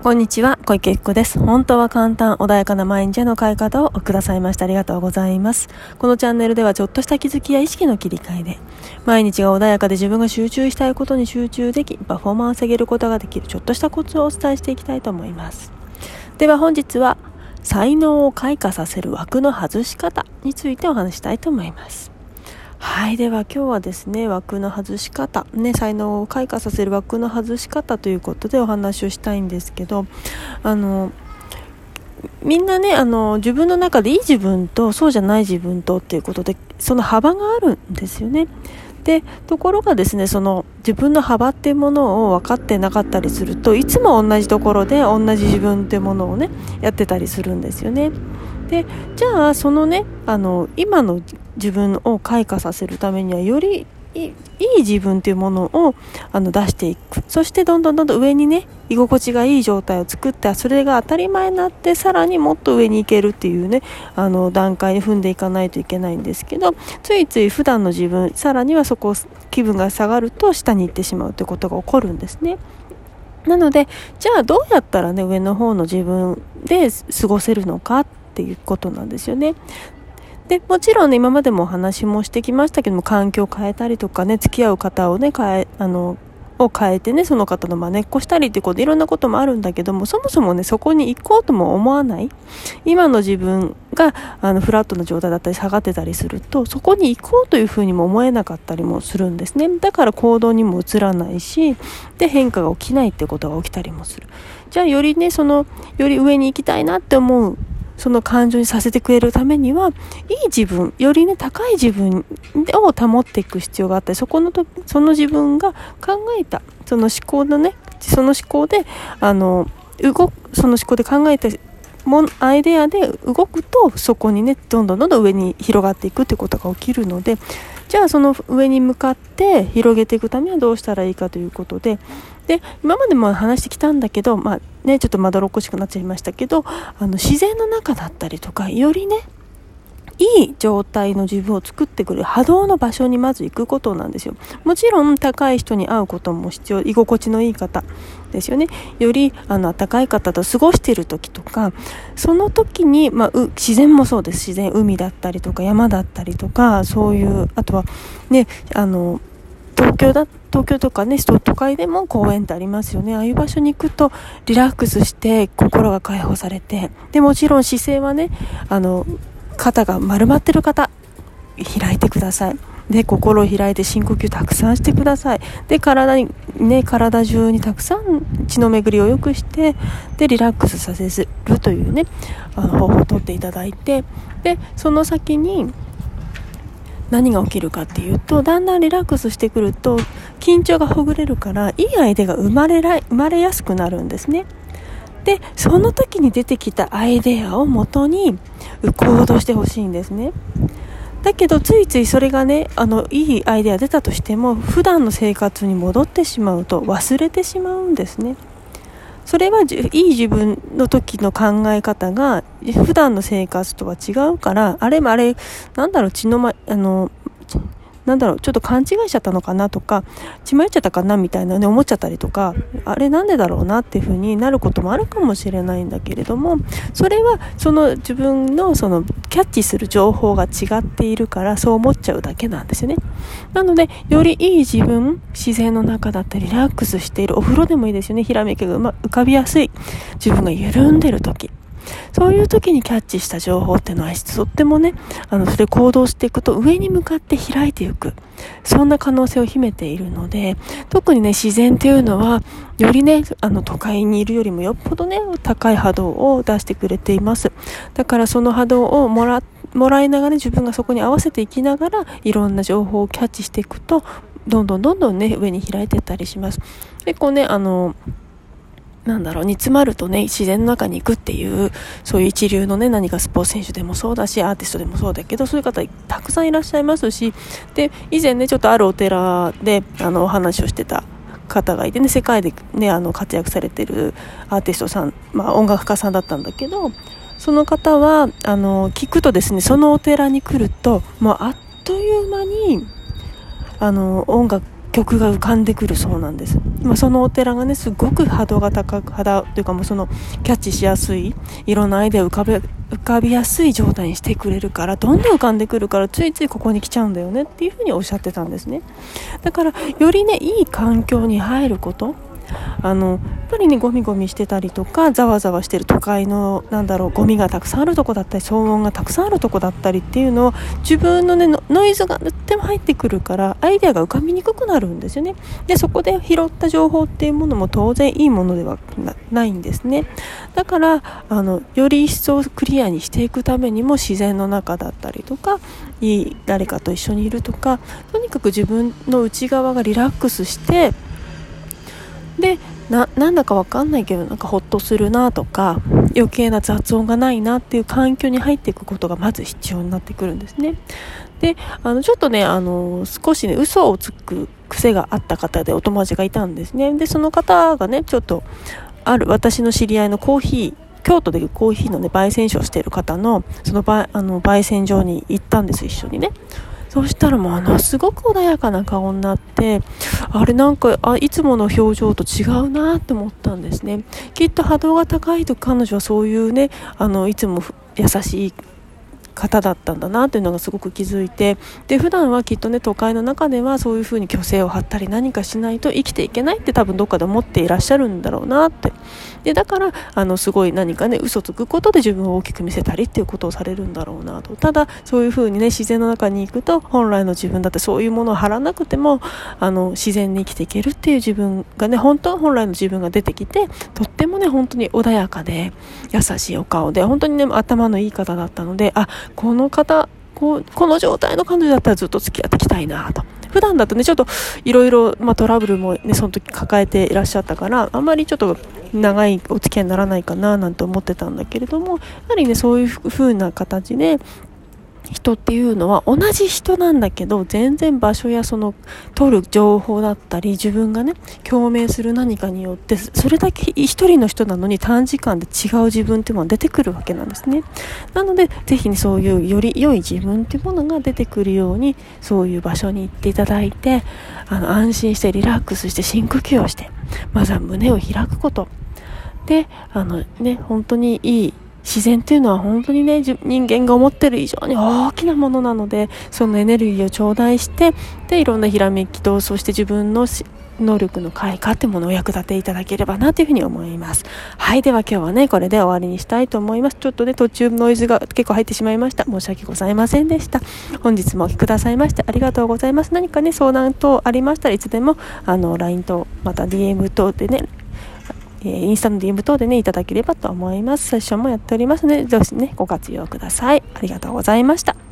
こんにちは、小池福子です。本当は簡単、穏やかな毎日への変え方をくださいましてありがとうございます。このチャンネルではちょっとした気づきや意識の切り替えで、毎日が穏やかで自分が集中したいことに集中でき、パフォーマンスを上げることができるちょっとしたコツをお伝えしていきたいと思います。では本日は、才能を開花させる枠の外し方についてお話したいと思います。はい。では今日はですね、枠の外し方、ね、才能を開花させる枠の外し方ということでお話をしたいんですけど、あの、みんなね、あの、自分の中でいい自分とそうじゃない自分とっていうことで、その幅があるんですよね。で、ところがですね、その自分の幅っていうものを分かってなかったりすると、いつも同じところで同じ自分っていうものをね、やってたりするんですよね。でじゃあそのねあの今の自分を開花させるためにはよりいい自分っていうものをあの出していくそしてどんどんどんどん上にね居心地がいい状態を作ってそれが当たり前になってさらにもっと上に行けるっていうねあの段階に踏んでいかないといけないんですけどついつい普段の自分さらにはそこ気分が下がると下に行ってしまうということが起こるんですね。なのでじゃあどうやったらね上の方の自分で過ごせるのかっていうことなんですよね。で、もちろんね、今までもお話もしてきましたけども、環境を変えたりとかね、付き合う方をね、変え、あの、を変えてね、その方の真似っこしたりってことでいろんなこともあるんだけども、そもそもね、そこに行こうとも思わない。今の自分が、あの、フラットな状態だったり下がってたりすると、そこに行こうというふうにも思えなかったりもするんですね。だから行動にも移らないし、で、変化が起きないってことが起きたりもする。じゃあ、よりね、その、より上に行きたいなって思うその感情にさせてくれるためには、いい自分、よりね、高い自分を保っていく必要があったり、そこのと、その自分が考えた、その思考のね、その思考で、あの、動く、その思考で考えたもアイデアで動くと、そこにね、どんどんどんどん上に広がっていくってことが起きるので、じゃあその上に向かって広げていくためにはどうしたらいいかということで、で、今までも話してきたんだけど、まあね、ちょっとまどろっこしくなっちゃいましたけど、あの自然の中だったりとか、よりね、いい状態の自分を作ってくる波動の場所にまず行くことなんですよ。もちろん高い人に会うことも必要、居心地のいい方ですよね。よりあの暖かい方と過ごしている時とか、その時に、まあ、自然もそうです。自然、海だったりとか山だったりとか、そういう、あとはね、あの、東京だ、東京とかね、都会でも公園ってありますよね。ああいう場所に行くとリラックスして心が解放されて、で、もちろん姿勢はね、あの、肩が丸まってる方、開いてください。で、心を開いて深呼吸たくさんしてください。で、体に、ね、体中にたくさん血の巡りを良くして、で、リラックスさせるというね、あの方法をとっていただいて、で、その先に、何が起きるかっていうと、だんだんリラックスしてくると、緊張がほぐれるから、いい相手が生まれら、生まれやすくなるんですね。で、その時に出てきたアイデアをもとに行動してほしいんですね。だけど、ついついそれがね、あの、いいアイデア出たとしても、普段の生活に戻ってしまうと忘れてしまうんですね。それはいい自分の時の考え方が普段の生活とは違うから、あれもあれ、なんだろう、血のま、あの、なんだろう、ちょっと勘違いしちゃったのかなとか、血迷っちゃったかなみたいなね、思っちゃったりとか、あれなんでだろうなっていう風になることもあるかもしれないんだけれども、それはその自分のそのキャッチする情報が違っているからそう思っちゃうだけなんですよね。なので、よりいい自分、自然の中だったりリラックスしている、お風呂でもいいですよね、ひらめきが浮かびやすい、自分が緩んでる時。そういう時にキャッチした情報っていうのはとってもね、あの、それ行動していくと上に向かって開いていく。そんな可能性を秘めているので、特にね、自然っていうのは、よりね、あの、都会にいるよりもよっぽどね、高い波動を出してくれています。だからその波動をもらもらいながら自分がそこに合わせていきながらいろんな情報をキャッチしていくとどんどんどんどんね上に開いていったりします結構ねあのなんだろう、煮詰まるとね、自然の中に行くっていう、そういう一流のね、何かスポーツ選手でもそうだし、アーティストでもそうだけど、そういう方たくさんいらっしゃいますし、で、以前ね、ちょっとあるお寺で、あの、お話をしてた方がいてね、世界でね、あの、活躍されてるアーティストさん、まあ、音楽家さんだったんだけど、その方は、あの、聞くとですね、そのお寺に来ると、もうあっという間に、あの、音楽、曲が浮かんでくるそうなんです。まあ、そのお寺がねすごく波動が高く肌というかもうそのキャッチしやすいいろんなアイデアを浮かべ浮かびやすい状態にしてくれるからどんどん浮かんでくるからついついここに来ちゃうんだよねっていうふうにおっしゃってたんですね。だからよりねいい環境に入ることあのやっぱりねゴミゴミしてたりとかざわざわしてる都会のなんだろうゴミがたくさんあるとこだったり騒音がたくさんあるとこだったりっていうのを自分のねノイズがとっても入ってくるからアイデアが浮かびにくくなるんですよね。でそこで拾った情報っていうものも当然いいものではないんですね。だからあのより一層クリアにしていくためにも自然の中だったりとかいい誰かと一緒にいるとかとにかく自分の内側がリラックスしてでななんだか分かんないけどなんかほっとするなとか余計な雑音がないなっていう環境に入っていくことがまず必要になってくるんですね。であのちょっとねあの少しね嘘をつく癖があった方でお友達がいたんですね。でその方がねちょっとある私の知り合いのコーヒー京都でコーヒーのね焙煎所をしている方のそのあの焙煎所に行ったんです一緒にね。そしたらもうあのすごく穏やかな顔になってあれなんかあいつもの表情と違うなと思ったんですね。きっと波動が高いと彼女はそういうねあのいつも優しい方だったんだなっていうのがすごく気づいてで普段はきっとね都会の中ではそういうふうに虚勢を張ったり何かしないと生きていけないって多分どっかで思っていらっしゃるんだろうなって。でだからあのすごい何かね嘘つくことで自分を大きく見せたりっていうことをされるんだろうなと。ただそういうふうにね自然の中に行くと本来の自分だってそういうものを張らなくてもあの自然に生きていけるっていう自分がね本当本来の自分が出てきてとってもね本当に穏やかで優しいお顔で本当にね頭のいい方だったのであこの方ここの状態の彼女だったらずっと付き合っていきたいなと。普段だとね、ちょっといろいろ、トラブルもね、その時抱えていらっしゃったから、あんまりちょっと長いお付き合いにならないかななんて思ってたんだけれども、やはりね、そういうふうな形で、人っていうのは同じ人なんだけど全然場所やその取る情報だったり自分がね共鳴する何かによってそれだけ一人の人なのに短時間で違う自分っていうものが出てくるわけなんですね。なのでぜひねそういうより良い自分っていうものが出てくるようにそういう場所に行っていただいてあの安心してリラックスして深呼吸をしてまずは胸を開くこと。であのね本当にいい自然っていうのは本当にね人間が思ってる以上に大きなものなのでそのエネルギーを頂戴してでいろんなひらめきとそして自分の能力の開花ってものを役立ていただければなというふうに思います。はい。では今日はね、これで終わりにしたいと思います。ちょっとね、途中ノイズが結構入ってしまいました。申し訳ございませんでした。本日もお聴きくださいましてありがとうございます。何かね、相談等ありましたらいつでも、あの、LINE と、また DM 等でね、え、インスタの DM 等でね、いただければと思います。セッションもやっておりますので、ぜひね、ご活用ください。ありがとうございました。